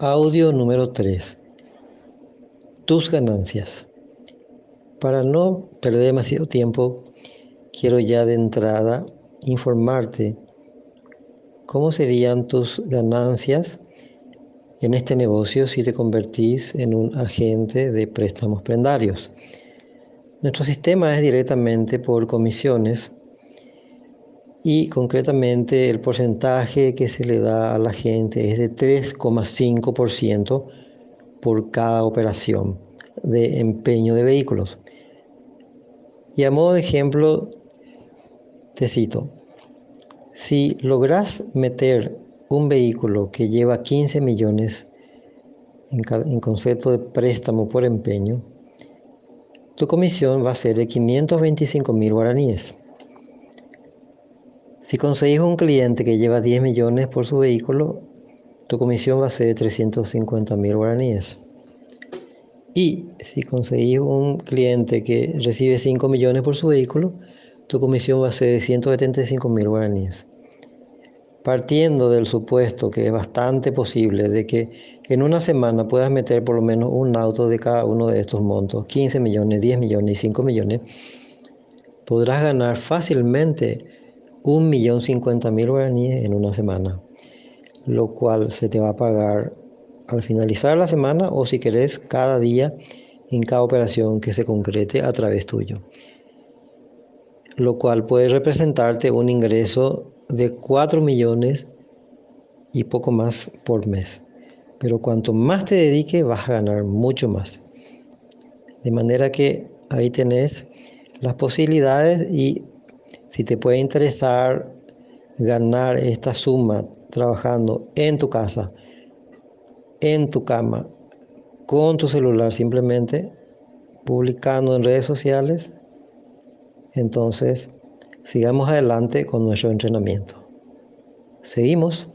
Audio número 3. Tus ganancias. Para no perder demasiado tiempo, quiero ya de entrada informarte cómo serían tus ganancias en este negocio si te convertís en un agente de préstamos prendarios. Nuestro sistema es directamente por comisiones y concretamente el porcentaje que se le da a la gente es de 3,5% por cada operación de empeño de vehículos. Y a modo de ejemplo, te cito, si logras meter un vehículo que lleva 15 millones en, concepto de préstamo por empeño, tu comisión va a ser de 525 mil guaraníes. Si conseguís un cliente que lleva 10 millones por su vehículo, tu comisión va a ser de 350 mil guaraníes. Y si conseguís un cliente que recibe 5 millones por su vehículo, tu comisión va a ser de 175 mil guaraníes. Partiendo del supuesto que es bastante posible de que en una semana puedas meter por lo menos un auto de cada uno de estos montos, 15 millones, 10 millones y 5 millones, podrás ganar fácilmente un millón cincuenta mil guaraníes en una semana, lo cual se te va a pagar al finalizar la semana o si querés cada día en cada operación que se concrete a través tuyo, lo cual puede representarte un ingreso de 4 millones y poco más por mes. Pero cuanto más te dediques vas a ganar mucho más. De manera que ahí tenés las posibilidades y si te puede interesar ganar esta suma trabajando en tu casa, en tu cama, con tu celular simplemente, publicando en redes sociales, entonces sigamos adelante con nuestro entrenamiento. Seguimos.